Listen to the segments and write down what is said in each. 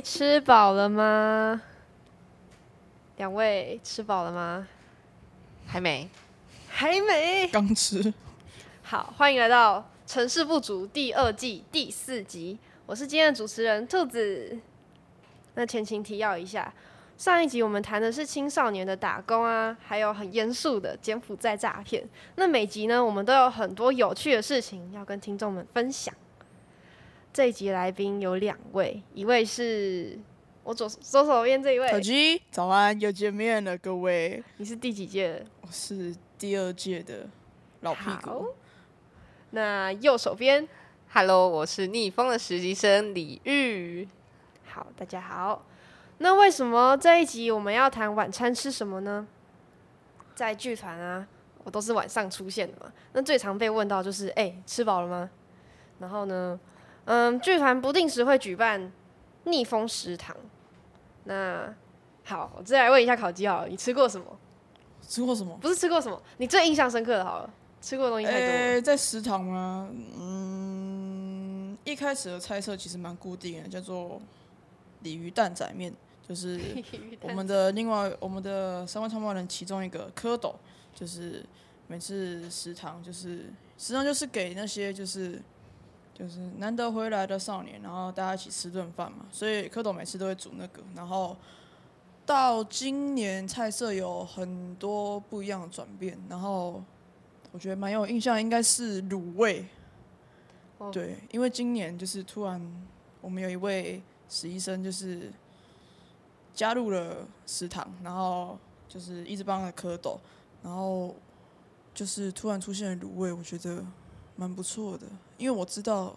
喂，吃饱了吗？两位吃饱了吗？还没，还没。刚吃。好，欢迎来到《城市不足》第二季第四集。我是今天的主持人兔子。那前情提要一下，上一集我们谈的是青少年的打工啊，还有很严肃的柬埔寨诈骗。那每集呢，我们都有很多有趣的事情要跟听众们分享。这一集来宾有两位，一位是我左左手边这一位，小鸡，早安，又见面了，各位。你是第几届的？我是第二届的老屁股。那右手边，Hello，我是逆风的实习生李玉。好，大家好。那为什么这一集我们要谈晚餐吃什么呢？在剧团啊，我都是晚上出现的嘛。那最常被问到就是，哎、吃饱了吗？然后呢，嗯，剧团不定时会举办逆风食堂。那好，我再来问一下烤鸡好了，你吃过什么？吃过什么？不是吃过什么，你最印象深刻的好了，吃过的东西太多了。诶、在食堂吗？嗯，一开始的猜测其实蛮固定的，叫做鲤鱼蛋仔面，就是 我们的另外我们的三位创办人其中一个蝌蚪，就是每次食堂就是食堂就是给那些就是就是难得回来的少年，然后大家一起吃顿饭嘛，所以蝌蚪每次都会煮那个，然后到今年菜色有很多不一样的转变，然后我觉得蛮有印象，应该是卤味，对，因为今年就是突然我们有一位实习生就是加入了食堂，然后就是一直帮着蝌蚪，然后就是突然出现了卤味，我觉得蛮不错的，因为我知道。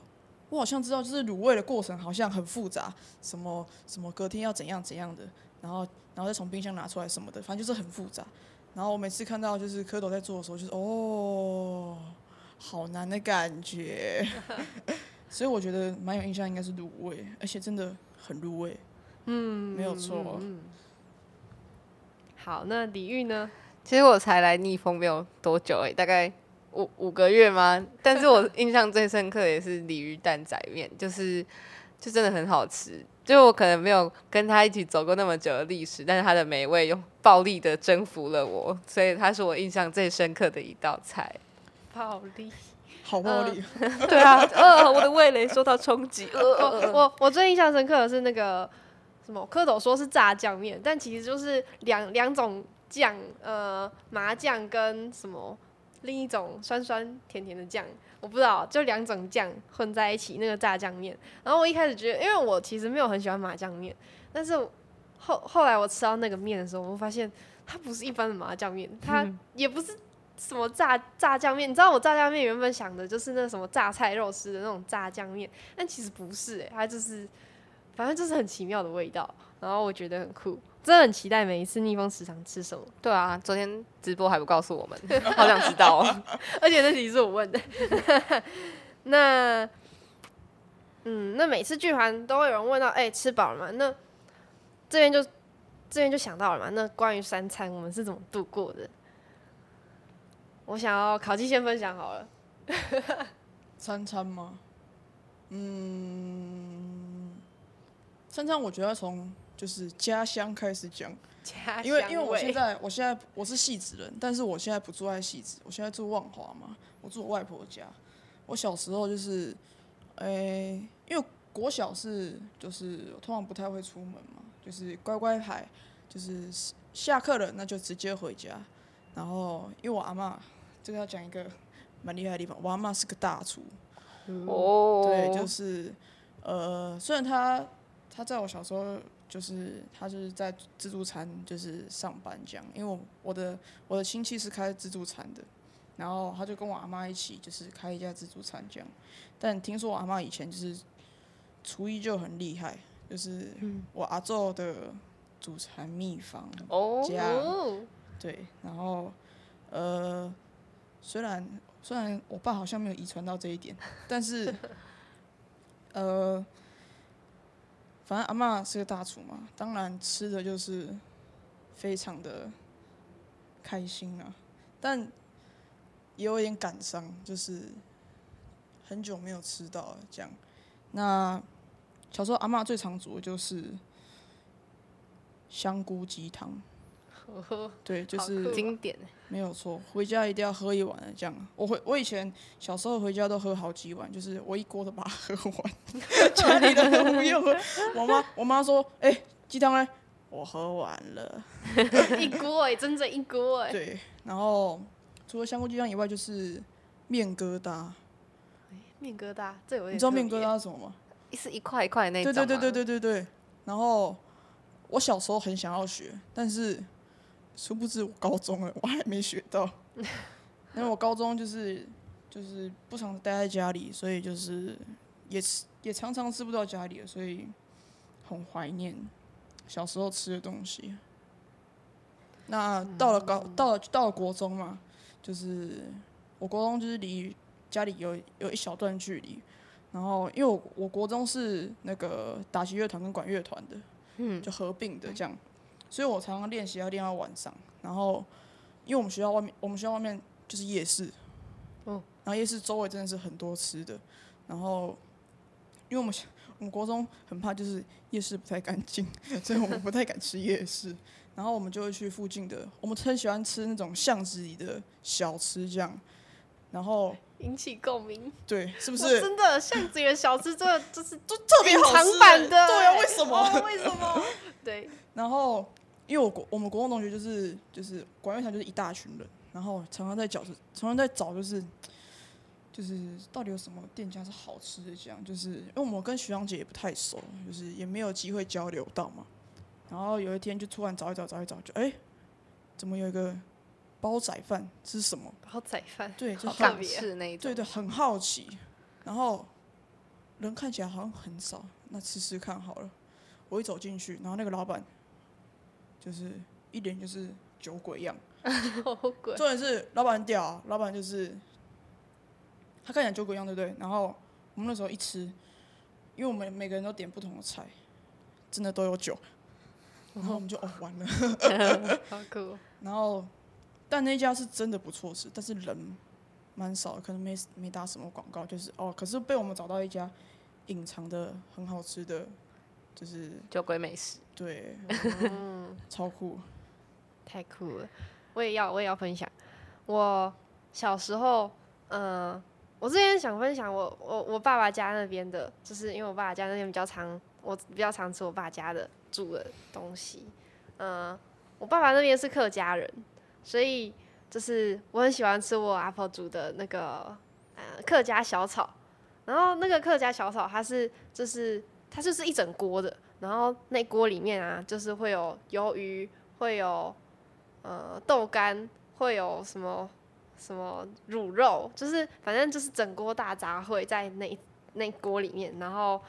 我好像知道，就是卤味的过程好像很复杂，什么什么隔天要怎样怎样的，然后然后再从冰箱拿出来什么的，反正就是很复杂。然后我每次看到就是蝌蚪在做的时候，就是哦，好难的感觉。所以我觉得蛮有印象，应该是卤味，而且真的很入味。嗯，没有错嗯嗯好，那李玉呢？其实我才来逆风没有多久哎、大概五五个月吗？但是我印象最深刻的也是鲤鱼蛋仔面，就是就真的很好吃。就我可能没有跟他一起走过那么久的历史，但是它的美味用暴力的征服了我，所以它是我印象最深刻的一道菜。暴力。好暴力，对啊，呃，我的味蕾受到冲击。呃我我我最印象深刻的是那个什么蝌蚪说是炸酱面，但其实就是两两种酱，呃，麻酱跟什么另一种酸酸甜甜的酱，我不知道，就两种酱混在一起那个炸酱面。然后我一开始觉得，因为我其实没有很喜欢麻酱面，但是后后来我吃到那个面的时候，我发现它不是一般的麻酱面，它也不是。什么炸炸酱面？你知道我炸酱面原本想的就是那什么榨菜肉丝的那种炸酱面，但其实不是诶、它就是反正就是很奇妙的味道，然后我觉得很酷，真的很期待每一次逆风食堂吃什么，对啊，昨天直播还不告诉我们，好想知道哦。而且那题是我问的。那嗯，那每次剧团都会有人问到，哎、吃饱了吗？那这边就这边就想到了嘛。那关于三餐，我们是怎么度过的？我想要烤鸡先分享好了。三餐吗？嗯，三餐我觉得要从就是家乡开始讲。家因为因为我现在我现在我是戏子人，但是我现在不住在戏子，我现在住万华嘛，我住我外婆家。我小时候就是，诶、因为国小是就是我通常不太会出门嘛，就是乖乖牌，就是下课了那就直接回家。然后因为我阿妈，这个要讲一个蛮厉害的地方，我阿妈是个大厨，哦，对，就是呃，虽然他他在我小时候就是他就是在自助餐就是上班这样，因为我我的我的亲戚是开自助餐的，然后他就跟我阿妈一起就是开一家自助餐这样，但听说我阿妈以前就是厨艺就很厉害，就是我阿昼的祖传秘方哦，家。哦，对，然后呃，虽然虽然我爸好像没有遗传到这一点，但是呃，反正阿嬷是个大厨嘛，当然吃的就是非常的开心啊，但也有一点感伤，就是很久没有吃到了这样。那小时候阿嬷最常煮的就是香菇鸡汤，对，就是经典。没有错，回家一定要喝一碗的这样。我回我以前小时候回家都喝好几碗，就是我一锅都把它喝完，家里的都不用喝。我妈我妈说：“哎、鸡汤呢？”我喝完了。一锅哎，整整一锅哎。对，然后除了香菇鸡汤以外，就是面疙瘩。面疙瘩，这有点你知道面疙瘩是什么吗？是一块一块的那种对对对对对对对。然后我小时候很想要学，但是殊不知我高中了，我还没学到。因为我高中就是就是不常待在家里，所以就是也吃也常常吃不到家里了，所以很怀念小时候吃的东西。那到了高到了到了国中嘛，就是我国中就是离家里有有一小段距离，然后因为我我国中是那个打击乐团跟管乐团的，嗯，就合并的这样，所以我常常练习要练到晚上。然后因为我们学校外面，我们学校外面就是夜市，嗯，然后夜市周围真的是很多吃的，然后因为我们我们国中很怕就是夜市不太干净，所以我们不太敢吃夜市。然后我们就会去附近的，我们很喜欢吃那种巷子里的小吃这样。然后引起共鸣，对，是不是真的巷子里的小吃，真的就是就 特别好吃版的对啊，欸为什么？哦为什么？对，然后因为我国我们国中同学就是就是管乐团就是一大群人，然后常常在找常常在找就是就是到底有什么店家是好吃的这样，就是因为我们跟学长姐也不太熟，就是也没有机会交流到嘛。然后有一天就突然找一找找一找，就哎、怎么有一个煲仔饭这是什么？煲仔饭，对，就好很特别是那一种。对对，很好奇。然后人看起来好像很少，那吃吃看好了。我一走进去，然后那个老板就是一脸就是酒鬼样。好鬼，重点是老板很屌、啊，老板就是他看起来酒鬼样，对不对？然后我们那时候一吃，因为我们每个人都点不同的菜，真的都有酒。然后我们就哦完了 好酷，然后但那家是真的不错吃，但是人蛮少的，可能没没打什么广告，就是哦，可是被我们找到一家隐藏的很好吃的，就是酒鬼美食，对，嗯，超酷。太酷了，我也要，我也要分享。我小时候，嗯、我之前想分享我我我爸爸家那边的，就是因为我爸爸家那边比较常，我比较常吃我爸家的煮的东西。嗯、我爸爸那边是客家人，所以就是我很喜欢吃我阿婆煮的那个呃客家小炒。然后那个客家小炒，它是就是它就是一整锅的，然后那锅里面啊，就是会有鱿鱼，会有呃豆干，会有什么什么卤肉，就是反正就是整锅大杂烩在那那锅里面，然后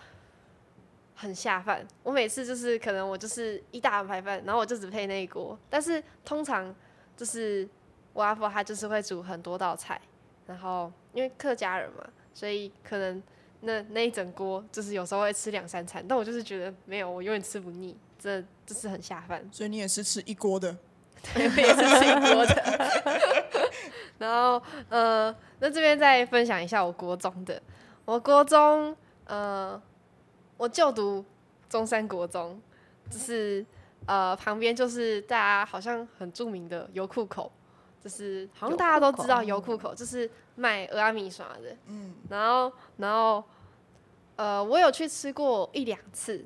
很下饭。我每次就是可能我就是一大碗白饭，然后我就只配那一锅，但是通常就是我阿婆她就是会煮很多道菜，然后因为客家人嘛，所以可能那那一整锅就是有时候会吃两三餐，但我就是觉得没有，我永远吃不腻，这这是很下饭。所以你也是吃一锅的，对，我也是吃一锅的。然后呃，那这边再分享一下我国中的，我国中呃，我就读中山国中，就是呃旁边就是大家好像很著名的油库口，就是好像大家都知道油库口，就是卖俄阿米耍的。嗯，然后然后呃，我有去吃过一两次，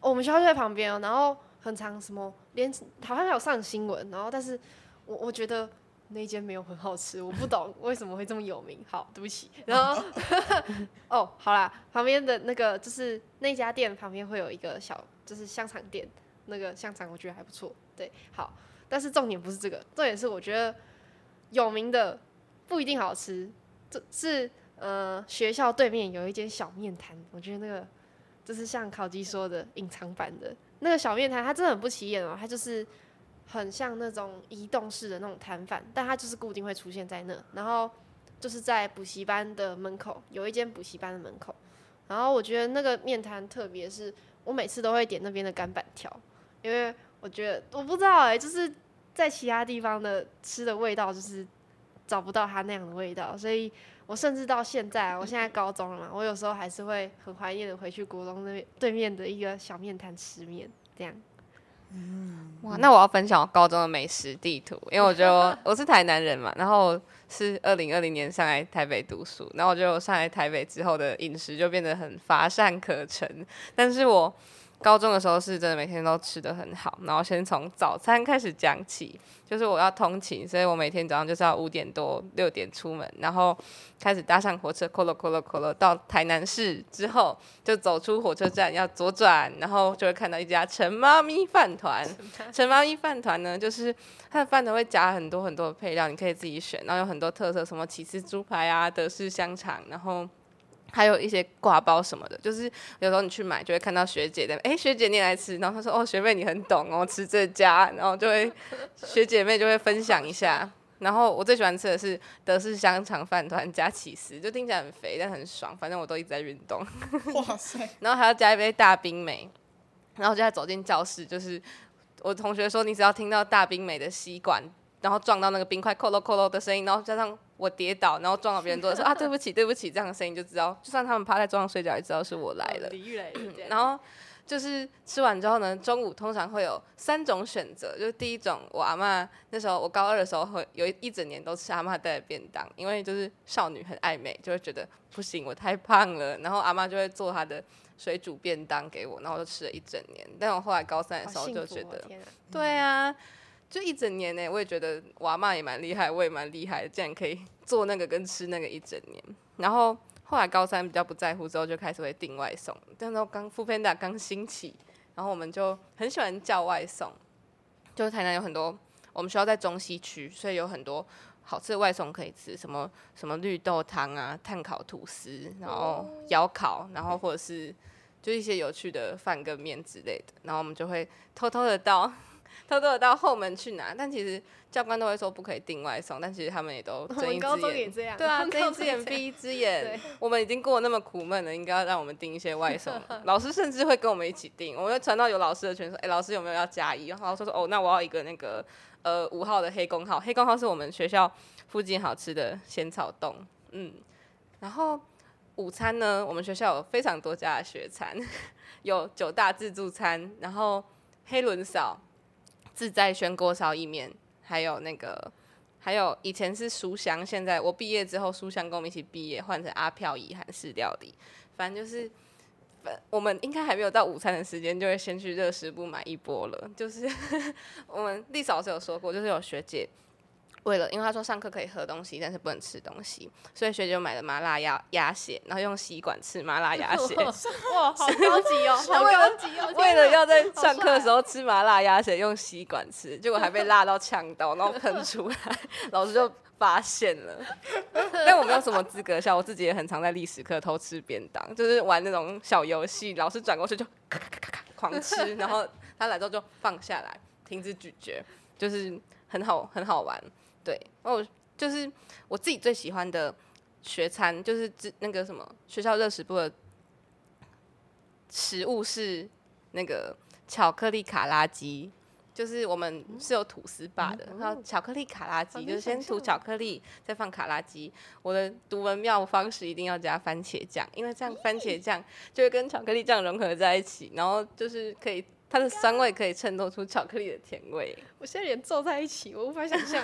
我们学校就在旁边哦，然后很长什么连好像还有上新闻，然后但是我我觉得那间没有很好吃，我不懂为什么会这么有名。好，对不起。然后 哦，好啦，旁边的那个就是那家店旁边会有一个小就是香肠店，那个香肠我觉得还不错。对，好，但是重点不是这个，重点是我觉得有名的不一定好吃，这是呃学校对面有一间小面摊，我觉得那个就是像烤鸡说的隐藏版的那个小面摊，它真的很不起眼哦，它就是很像那种移动式的那种摊贩，但它就是固定会出现在那，然后就是在补习班的门口有一间补习班的门口，然后我觉得那个面摊特别是我每次都会点那边的干板条，因为我觉得我不知道哎、就是在其他地方的吃的味道就是找不到它那样的味道，所以我甚至到现在，我现在高中了嘛，我有时候还是会很怀念的回去国中那边对面的一个小面摊吃面，这样。嗯哇，那我要分享我高中的美食地图，因为我觉得我我是台南人嘛，然后是二零二零年上来台北读书，然后我觉得我上来台北之后的饮食就变得很乏善可陈，但是我高中的时候是真的每天都吃的很好，然后先从早餐开始讲起，就是我要通勤，所以我每天早上就是要五点多六点出门，然后开始搭上火车，扣了扣了扣了到台南市之后，就走出火车站要左转，然后就会看到一家陈妈咪饭团。陈妈咪饭团呢，就是它的饭团会夹很多很多的配料，你可以自己选，然后有很多特色，什么起司猪排啊、德式香肠，然后。还有一些挂包什么的，就是有时候你去买就会看到学姐的，哎、学姐你也来吃，然后她说哦学妹你很懂哦，吃这家，然后就会学姐妹就会分享一下。然后我最喜欢吃的是德式香肠饭团加起司，就听起来很肥但很爽，反正我都一直在运动。哇塞，然后还要加一杯大冰美，然后就在走进教室，就是我同学说，你只要听到大冰美的吸管，然后撞到那个冰块扣咯扣咯的声音，然后加上我跌倒，然后撞到别人桌子说啊对不起对不起这样的声音，就知道，就算他们趴在桌上睡觉，也知道是我来了。李玉雷，然后就是吃完之后呢，中午通常会有三种选择，就是第一种，我阿妈那时候我高二的时候会有一一整年都吃阿妈带的便当，因为就是少女很爱美，就会觉得不行，我太胖了，然后阿妈就会做她的水煮便当给我，然后我就吃了一整年。但我后来高三的时候就觉得，对啊，就一整年呢，我也觉得我阿妈也蛮厉害，我也蛮厉害的，竟然可以做那个跟吃那个一整年。然后后来高三比较不在乎之后，就开始会订外送。那时候刚 f o o Panda 刚兴起，然后我们就很喜欢叫外送。就是台南有很多，我们学校在中西区，所以有很多好吃的外送可以吃，什么什么绿豆汤啊、炭烤吐司，然后窑烤，然后或者是就一些有趣的饭跟面之类的，然后我们就会偷偷的到偷偷的到后门去拿，但其实教官都会说不可以订外送，但其实他们也都我睁一只眼。对啊，高睁一只眼闭一只眼。我们已经过得那么苦闷了，应该要让我们订一些外送。老师甚至会跟我们一起订，我们会传到有老师的群说：“哎、老师有没有要加一？”然后老师说：“哦，那我要一个那个呃五号的黑工号，黑工号是我们学校附近好吃的仙草冻。”嗯，然后午餐呢，我们学校有非常多家的学餐，有九大自助餐，然后黑轮嫂、自在轩锅烧意面，还有那个。还有以前是书香，现在我毕业之后，书香跟我们一起毕业，换成阿飘怡韩式料理。反正就是，我们应该还没有到午餐的时间，就会先去热食部买一波了。就是 我们丽嫂老师有说过，就是有学姐为了，因为他说上课可以喝东西，但是不能吃东西，所以学姐就买了麻辣鸭鸭血，然后用吸管吃麻辣鸭血。哇，好高级哦，好高级哦！为了要在上课的时候吃麻辣鸭血，用吸管吃，结果还被辣到呛到，然后喷出来，老师就发现了。但我没有什么资格笑，我自己也很常在历史课偷吃便当，就是玩那种小游戏，老师转过去就咔咔咔咔咔狂吃，然后他来之后就放下来，停止咀嚼，就是很好很好玩。对，哦，就是我自己最喜欢的学餐，就是之那个什么学校热食部的食物是那个巧克力卡拉鸡，就是我们是有吐司霸的，然后巧克力卡拉鸡好就是先涂巧克力，再放卡拉鸡。我的独门妙方式一定要加番茄酱，因为这样番茄酱就会跟巧克力酱融合在一起，然后就是可以它的酸味可以衬托出巧克力的甜味。我现在连皱在一起，我无法想象。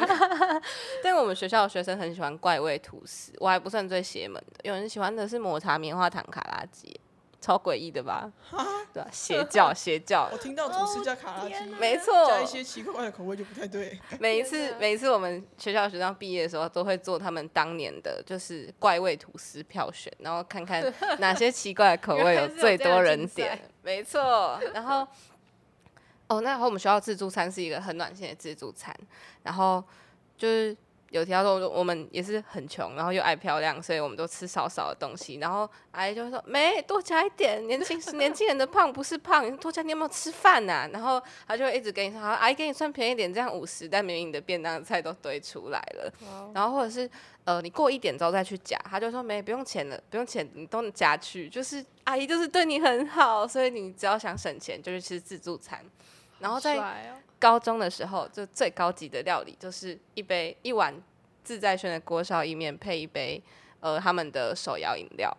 但我们学校的学生很喜欢怪味吐司，我还不算最邪门的，有人喜欢的是抹茶棉花糖卡拉鸡，超诡异的吧？对吧、邪教 邪教我，听到吐司加卡拉鸡，没错，加一些奇怪的口味就不太对。每一次每一次我们学校学生毕业的时候，都会做他们当年的就是怪味吐司票选，然后看看 哪些奇怪的口味有有最多人点。没错，然后哦，那和我们学校自助餐是一个很暖心的自助餐，然后就是。有提到说我们也是很穷，然后又爱漂亮，所以我们都吃少少的东西。然后阿姨就会说：“没多加一点，年轻年轻人的胖不是胖，你多加，你有没有吃饭呐、然后他就会一直跟你说：“好，阿姨给你算便宜一点，这样五十。”但明明你的便当的菜都堆出来了。然后或者是呃，你过一点之后再去夹，他就说没不用钱了，不用钱，你都能夹去，就是阿姨就是对你很好，所以你只要想省钱就去吃自助餐。然后在高中的时候，就最高级的料理就是一杯一碗自在轩的锅烧意面配一杯呃他们的手摇饮料，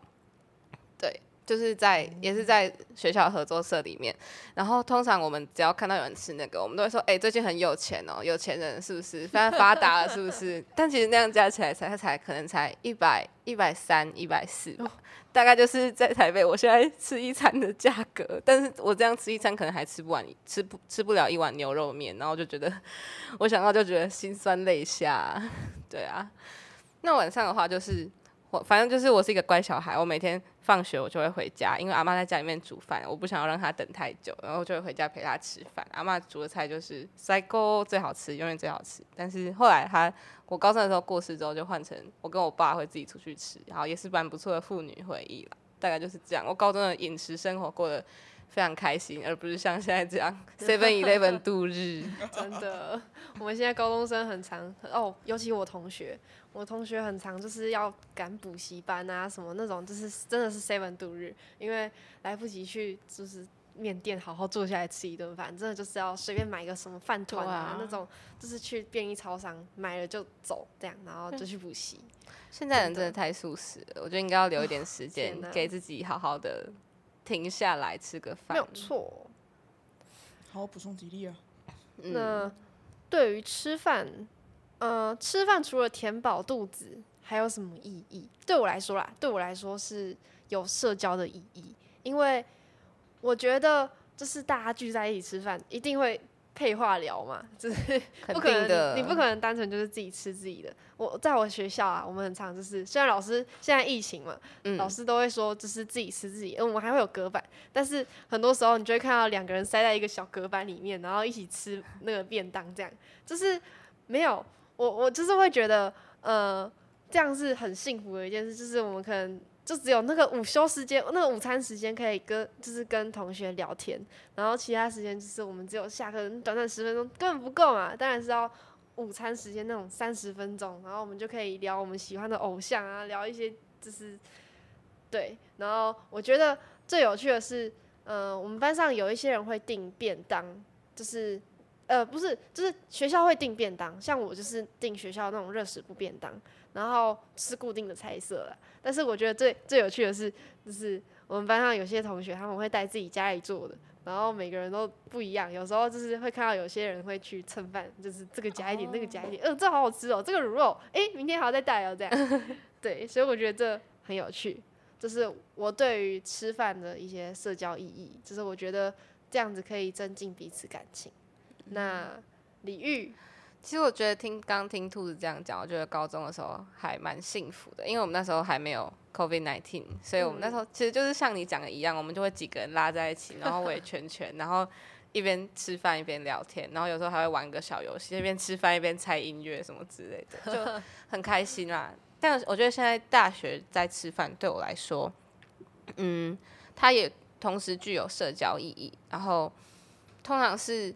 对。就是在也是在学校合作社里面，然后通常我们只要看到有人吃那个，我们都会说：“哎、最近很有钱哦，有钱人是不是？非常发达了，是不是？”但其实那样加起来才它才可能才一百一百三一百四吧，大概就是在台北我现在吃一餐的价格。但是我这样吃一餐可能还吃不完，吃不吃不了一碗牛肉面，然后就觉得我想到就觉得心酸泪下。对啊，那晚上的话就是反正就是我是一个乖小孩，我每天放学我就会回家，因为阿妈在家里面煮饭，我不想要让她等太久，然后就会回家陪她吃饭。阿妈煮的菜就是塞锅最好吃，永远最好吃。但是后来她我高中的时候过世之后，就换成我跟我爸会自己出去吃，然后也是蛮不错的父女回忆了。大概就是这样，我高中的饮食生活过得非常开心，而不是像现在这样 Seven Eleven 度日。真的，我们现在高中生很常哦，尤其我同学，我同学很常就是要赶补习班啊，什么那种，就是真的是 seven 度日，因为来不及去就是面店好好坐下来吃一顿饭，真的就是要随便买一个什么饭团啊啊那种，就是去便利超商买了就走这样，然后就去补习。现在人真的太素食了，我觉得应该要留一点时间给自己好好的停下来吃个饭。没有错。好好补充体力啊。嗯那对于吃饭，呃，吃饭除了填饱肚子，还有什么意义？对我来说啦，对我来说是有社交的意义，因为我觉得就是大家聚在一起吃饭，一定会配话聊嘛，就是不可能的，你，不可能单纯就是自己吃自己的。我在我学校啊，我们很常就是，虽然老师现在疫情嘛，嗯老师都会说就是自己吃自己，嗯，我们还会有隔板，但是很多时候你就会看到两个人塞在一个小隔板里面，然后一起吃那个便当，这样就是没有我我就是会觉得呃这样是很幸福的一件事，就是我们可能就只有那个午休时间，那个午餐时间可以跟就是跟同学聊天，然后其他时间就是我们只有下课短短十分钟根本不够嘛，当然是要。午餐时间那种三十分钟，然后我们就可以聊我们喜欢的偶像啊，聊一些就是对，然后我觉得最有趣的是，呃，我们班上有一些人会订便当，就是呃不是，就是学校会订便当，像我就是订学校那种热食部便当，然后吃固定的菜色了。但是我觉得最最有趣的是，就是我们班上有些同学他们会带自己家里做的。然后每个人都不一样，有时候就是会看到有些人会去蹭饭，就是这个加一点，那个加一点，呃，这好好吃哦，这个卤肉，诶，明天还要再带哦，这样。对，所以我觉得这很有趣，就是我对于吃饭的一些社交意义，就是我觉得这样子可以增进彼此感情。那李玉，其实我觉得听刚听兔子这样讲，我觉得高中的时候还蛮幸福的，因为我们那时候还没有 COVID nineteen，所以我们那时候其实就是像你讲的一样，我们就会几个人拉在一起，然后围圈圈，然后一边吃饭一边聊天，然后有时候还会玩个小游戏，一边吃饭一边猜音乐什么之类的，就 很开心啦。但我觉得现在大学在吃饭对我来说，嗯，它也同时具有社交意义，然后通常是。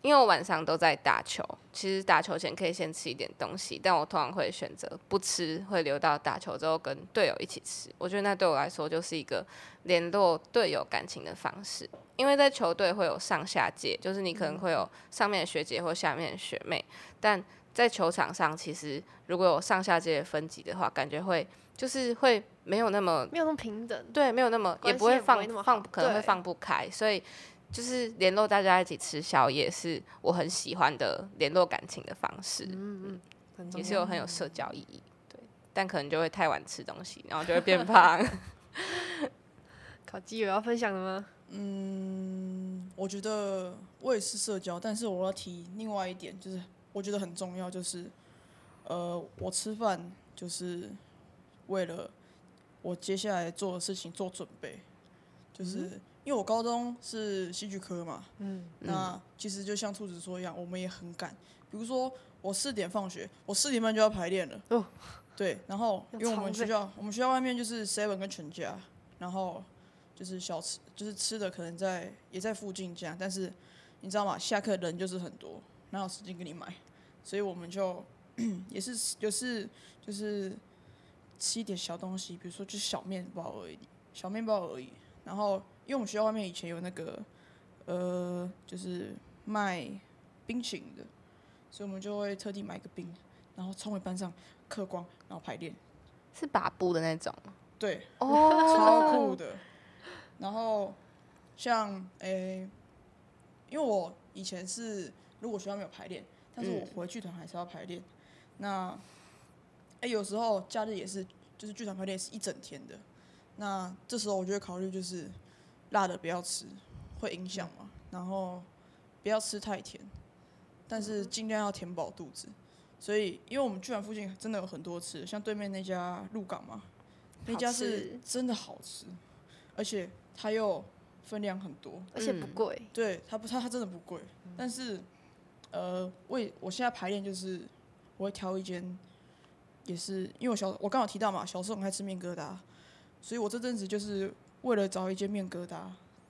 因为我晚上都在打球，其实打球前可以先吃一点东西，但我通常会选择不吃，会留到打球之后跟队友一起吃。我觉得那对我来说就是一个联络队友感情的方式。因为在球队会有上下届，就是你可能会有上面的学姐或下面的学妹，但在球场上，其实如果有上下届的分级的话，感觉会就是会没有那么没有那么平等，对，没有那么也不会放放可能会放不开，所以就是联络大家一起吃宵夜，是我很喜欢的联络感情的方式，嗯嗯也是有很有社交意义。对，但可能就会太晚吃东西，然后就会变胖。烤鸡有要分享的吗？嗯，我觉得我也是社交，但是我要提另外一点，就是我觉得很重要，就是呃，我吃饭就是为了我接下来做的事情做准备，就是、因为我高中是戏剧科嘛，嗯，那其实就像兔子说一样，我们也很赶。比如说我四点放学，我四点半就要排练了。哦，对，然后 因为我们学校，我们学校外面就是 Seven 跟全家，然后就是小吃，就是吃的可能在也在附近这样，但是你知道吗？下课人就是很多，哪有时间给你买？所以我们就 也是就是就是吃一点小东西，比如说就是小面包而已，小面包而已。然后因为我们学校外面以前有那个呃，就是卖冰淇淋的，所以我们就会特地买个冰，然后冲回班上嗑光，然后排练，是把布的那种吗对，哦，超酷的。然后像诶、因为我以前是如果学校没有排练，但是我回剧团还是要排练。那诶、有时候假日也是，就是剧团排练是一整天的。那这时候我就会考虑，就是辣的不要吃，会影响嘛。然后不要吃太甜，但是尽量要填饱肚子。所以，因为我们剧团附近真的有很多吃的，像对面那家鹿港嘛，那家是真的好吃，而且它又分量很多。而且不嗯贵。对，它不，它它真的不贵，但是，呃，我也我现在排练就是我会挑一间，也是因为我小我刚好提到嘛，小时候很爱吃面疙瘩，所以我这阵子就是为了找一间面疙瘩，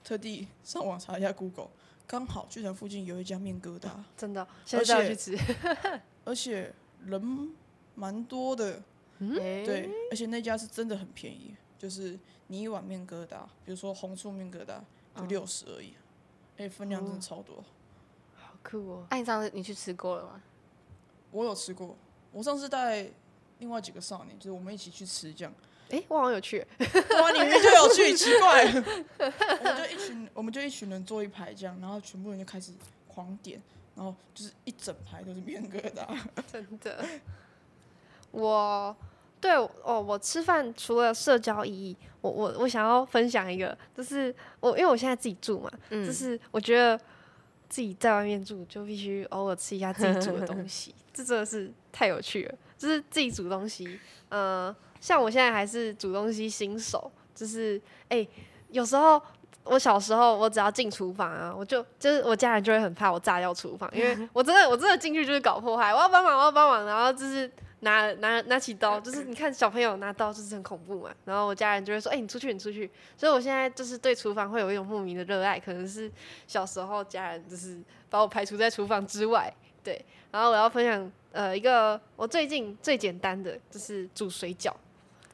特地上网查一下 Google，刚好剧团附近有一家面疙瘩，真的，现在去吃。而且人蛮多的，哎对，而且那家是真的很便宜，就是你一碗面疙瘩，比如说红醋面疙瘩就六十而已，而且分量真的超多。好酷哦！哎、你上次你去吃过了吗？我有吃过，我上次带另外几个少年，就是我们一起去吃这样。哎，我好像有去，哇，你明明就有去，奇怪。我们就一群，我们就一群人坐一排这样，然后全部人就开始狂点，然后就是一整排都是面疙瘩。真的。我对哦，我吃饭除了社交意义，我我我想要分享一个，就是我因为我现在自己住嘛，嗯就是我觉得自己在外面住就必须偶尔吃一下自己煮的东西，这真的是太有趣了。就是自己煮东西，呃，像我现在还是煮东西新手，就是哎、有时候我小时候我只要进厨房啊，我就就是我家人就会很怕我炸掉厨房，因为 我真的我真的进去就是搞破坏，我要帮忙我要帮忙，然后就是拿拿拿起刀，就是你看小朋友拿刀就是很恐怖嘛，然后我家人就会说，哎、你出去你出去，所以我现在就是对厨房会有一种莫名的热爱，可能是小时候家人就是把我排除在厨房之外，对，然后我要分享呃一个我最近最简单的就是煮水饺，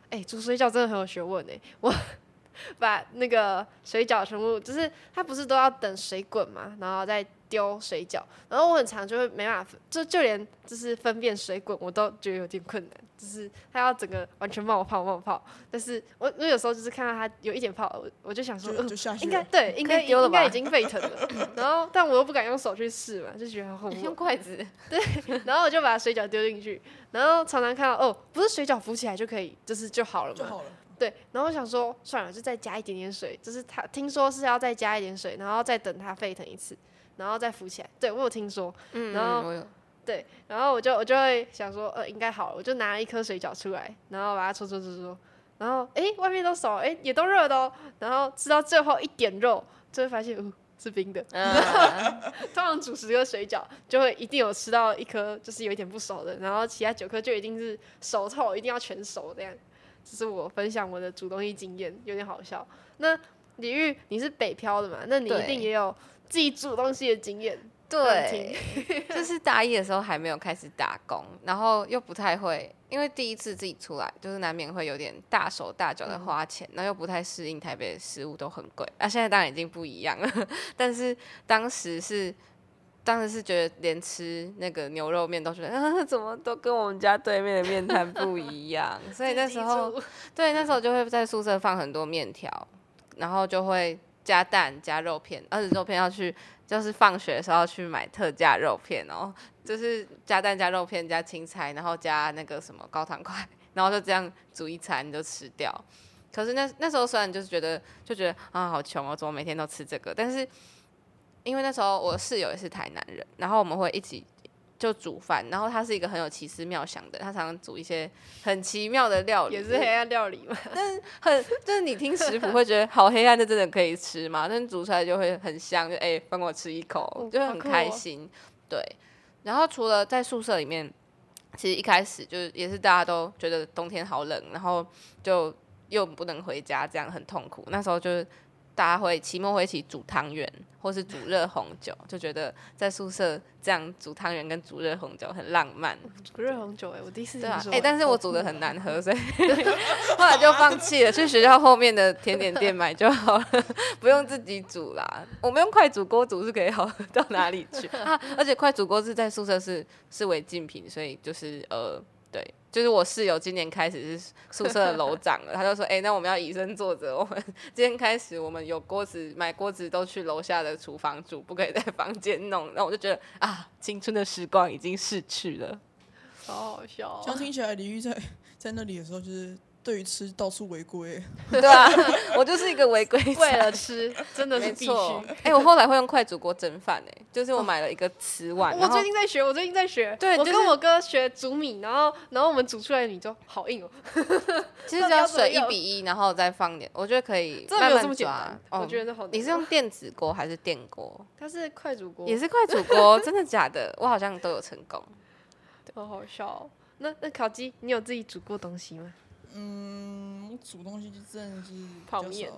哎、煮水饺真的很有学问哎、我 把那个水饺全部，就是它不是都要等水滚嘛，然后再丢水饺，然后我很常就会没办法，就就连就是分辨水滚我都觉得有点困难，就是它要整个完全冒泡冒泡，但是我我有时候就是看到它有一点泡，我我就想说。应该对，应该丢了吧应该已经沸腾了，然后但我又不敢用手去试嘛，就觉得很恐用，筷子对，然后我就把水饺丢进去，然后常常看到哦，不是水饺浮起来就可以，就是就好了嘛，就好了。对，然后我想说算了，就再加一点点水，就是它听说是要再加一点水，然后再等它沸腾一次，然后再浮起来。对我有听说，嗯，然后对，然后我就我就会想说，呃，应该好了，我就拿了一颗水饺出来，然后把它搓搓搓搓，然后诶，外面都熟了，诶，也都热的哦，然后吃到最后一点肉，就会发现，哦、是冰的。嗯，通常煮十个水饺，就会一定有吃到一颗就是有一点不熟的，然后其他九颗就一定是熟透，一定要全熟这样。这是我分享我的煮东西经验，有点好笑。那李玉，你是北漂的嘛？那你一定也有自己煮东西的经验。对，就是大一的时候还没有开始打工，然后又不太会，因为第一次自己出来，就是难免会有点大手大脚的花钱，然后又不太适应台北的食物都很贵。啊，现在当然已经不一样了，但是当时是。当时是觉得连吃那个牛肉面都觉得，啊，怎么都跟我们家对面的面摊不一样，所以那时候对，那时候就会在宿舍放很多面条，然后就会加蛋加肉片，而且肉片要去，就是放学的时候要去买特价肉片哦，就是加蛋加肉片加青菜，然后加那个什么高糖块，然后就这样煮一餐就吃掉。可是那那时候虽然就是觉得就觉得啊好穷哦，怎么每天都吃这个？但是因为那时候我室友也是台南人，然后我们会一起就煮饭，然后他是一个很有奇思妙想的，他常常煮一些很奇妙的料理，也是黑暗料理嘛。但是很就是你听食谱会觉得好黑暗，这真的可以吃吗？但是煮出来就会很香，就哎帮、我吃一口哦，就会很开心。对，然后除了在宿舍里面，其实一开始就是也是大家都觉得冬天好冷，然后就又不能回家，这样很痛苦。那时候就是大家会期末会一起煮汤圆，或是煮热红酒，就觉得在宿舍这样煮汤圆跟煮热红酒很浪漫。煮热红酒哎、我第一次对啊，听说。哎、但是我煮的很难喝，所以后 来就放弃了，去学校后面的甜点店买就好了，不用自己煮啦。我们用快煮锅煮是可以好喝到哪里去啊？而且快煮锅是在宿舍是是违禁品，所以就是呃。对，就是我室友今年开始是宿舍的楼 长了，他就说：“哎、那我们要以身作则，我们今天开始，我们有锅子买锅子都去楼下的厨房煮，不可以在房间弄。”然后我就觉得啊，青春的时光已经逝去了。好好笑这样哦、听起来，李玉在在那里的时候，就是对于吃到处违规。对啊，我就是一个违规仔为了吃，真的是必须。。哎、我后来会用快煮锅蒸饭，哎，就是我买了一个瓷碗，我最近在学，我最近在学。我对就是跟我哥学煮米，然后然后我们煮出来的米就好硬哦、其实只要水一比一，然后再放点，我觉得可以真有慢慢这么简抓单。。哦我觉得好。你是用电子锅还是电锅？它是快煮锅，也是快煮锅，真的假的？我好像都有成功。好好笑哦、那那烤鸡，你有自己煮过东西吗？嗯，煮东西就真的是泡面少。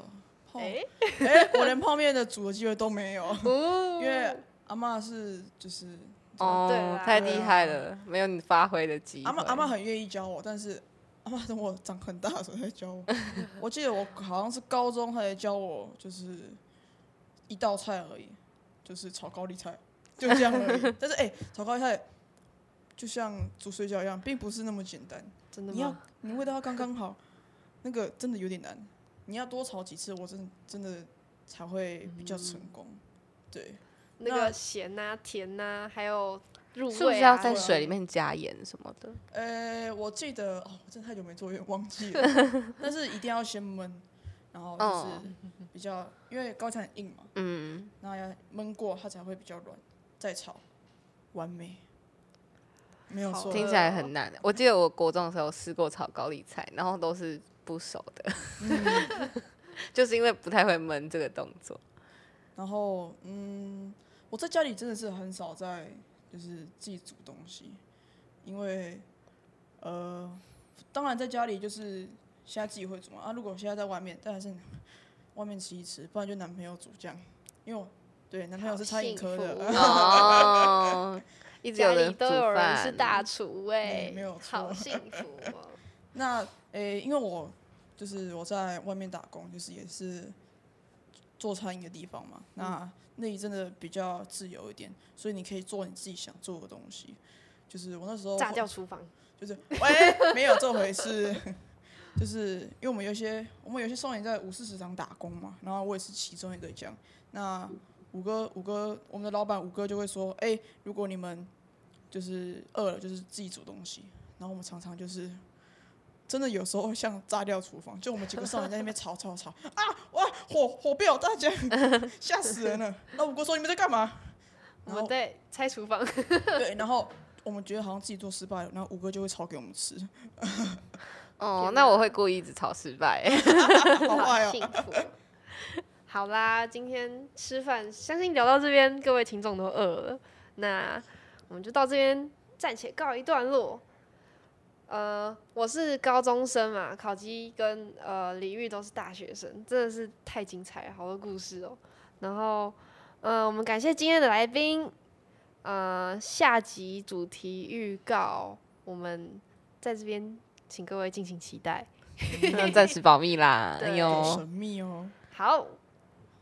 泡哎、哎、我连泡面的煮的机会都没有，哦 因为阿嬷是就是哦对，太厉害了，没有你发挥的机会。阿嬷阿嬷很愿意教我，但是阿嬷等我长很大的时候才教我。我记得我好像是高中她才教我，就是一道菜而已，就是炒高丽菜，就这样而已。但是哎、炒高丽菜就像煮水饺一样，并不是那么简单。你要真的吗？你味道要刚刚好，那个真的有点难。你要多炒几次，我真的真的才会比较成功。对，那个咸呐、甜呐、还有入味、啊，是不是要在水里面加盐什么的？呃，我记得哦，我真的太久没做，有点忘记了。但是一定要先焖，然后就是比较，因为高菜很硬嘛，嗯，那要焖过它才会比较软，再炒，完美，没有错。听起来很难。我记得我国中的时候试过炒高丽菜，然后都是不熟的，就是因为不太会焖这个动作。然后，嗯，我在家里真的是很少在就是自己煮东西，因为呃，当然在家里就是现在自己会煮嘛。啊，如果现在在外面，但还是外面吃一吃，不然就男朋友煮这样。因为我对男朋友是餐饮科的，哦，一直有家里人都有人是大厨哎、嗯没有错好幸 福哦。那诶、因为我就是我在外面打工，就是也是做餐饮的地方嘛。那那里真的比较自由一点，所以你可以做你自己想做的东西。就是我那时候炸掉厨房，就是喂，没有这回事。就是因为我们有些我们有些少年在五四食堂打工嘛，然后我也是其中一个这样。那五哥五哥，我们的老板五哥就会说，哎、如果你们就是饿了，就是自己煮东西。然后我们常常就是真的有时候像炸掉厨房，就我们几个少年在那边吵吵吵啊，哇，火火飙大家，吓死人了。那五哥说你们在干嘛？我们在拆厨房，对，然后我们觉得好像自己做失败了，然后五哥就会炒给我们吃，哦，那我会故意一直炒失败。好坏哦。幸福。好啦，今天吃饭，相信聊到这边，各位听众都饿了，那我们就到这边暂且告一段落。呃，我是高中生嘛，考基跟呃李玉都是大学生，真的是太精彩了，好多故事哦。然后，呃，我们感谢今天的来宾，呃，下集主题预告，我们在这边请各位敬请期待。那暂时保密啦。对哎呦，神秘哦，好，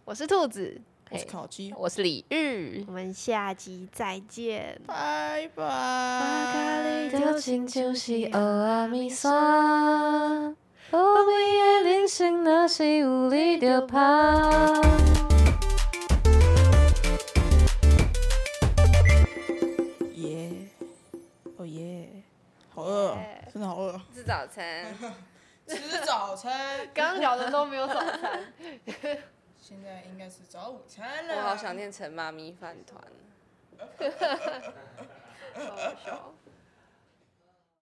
我是兔子，我是烤鸡，我是李玉我。们下集再见。拜拜。就亲像是蚵仔面线，无味的人生若是有你就香。耶，哦耶，好饿哦，真的好饿哦。吃早餐，吃早餐，刚 刚聊的都没有早餐，现在应该是早午餐了。我好想念陈妈咪饭团。好笑。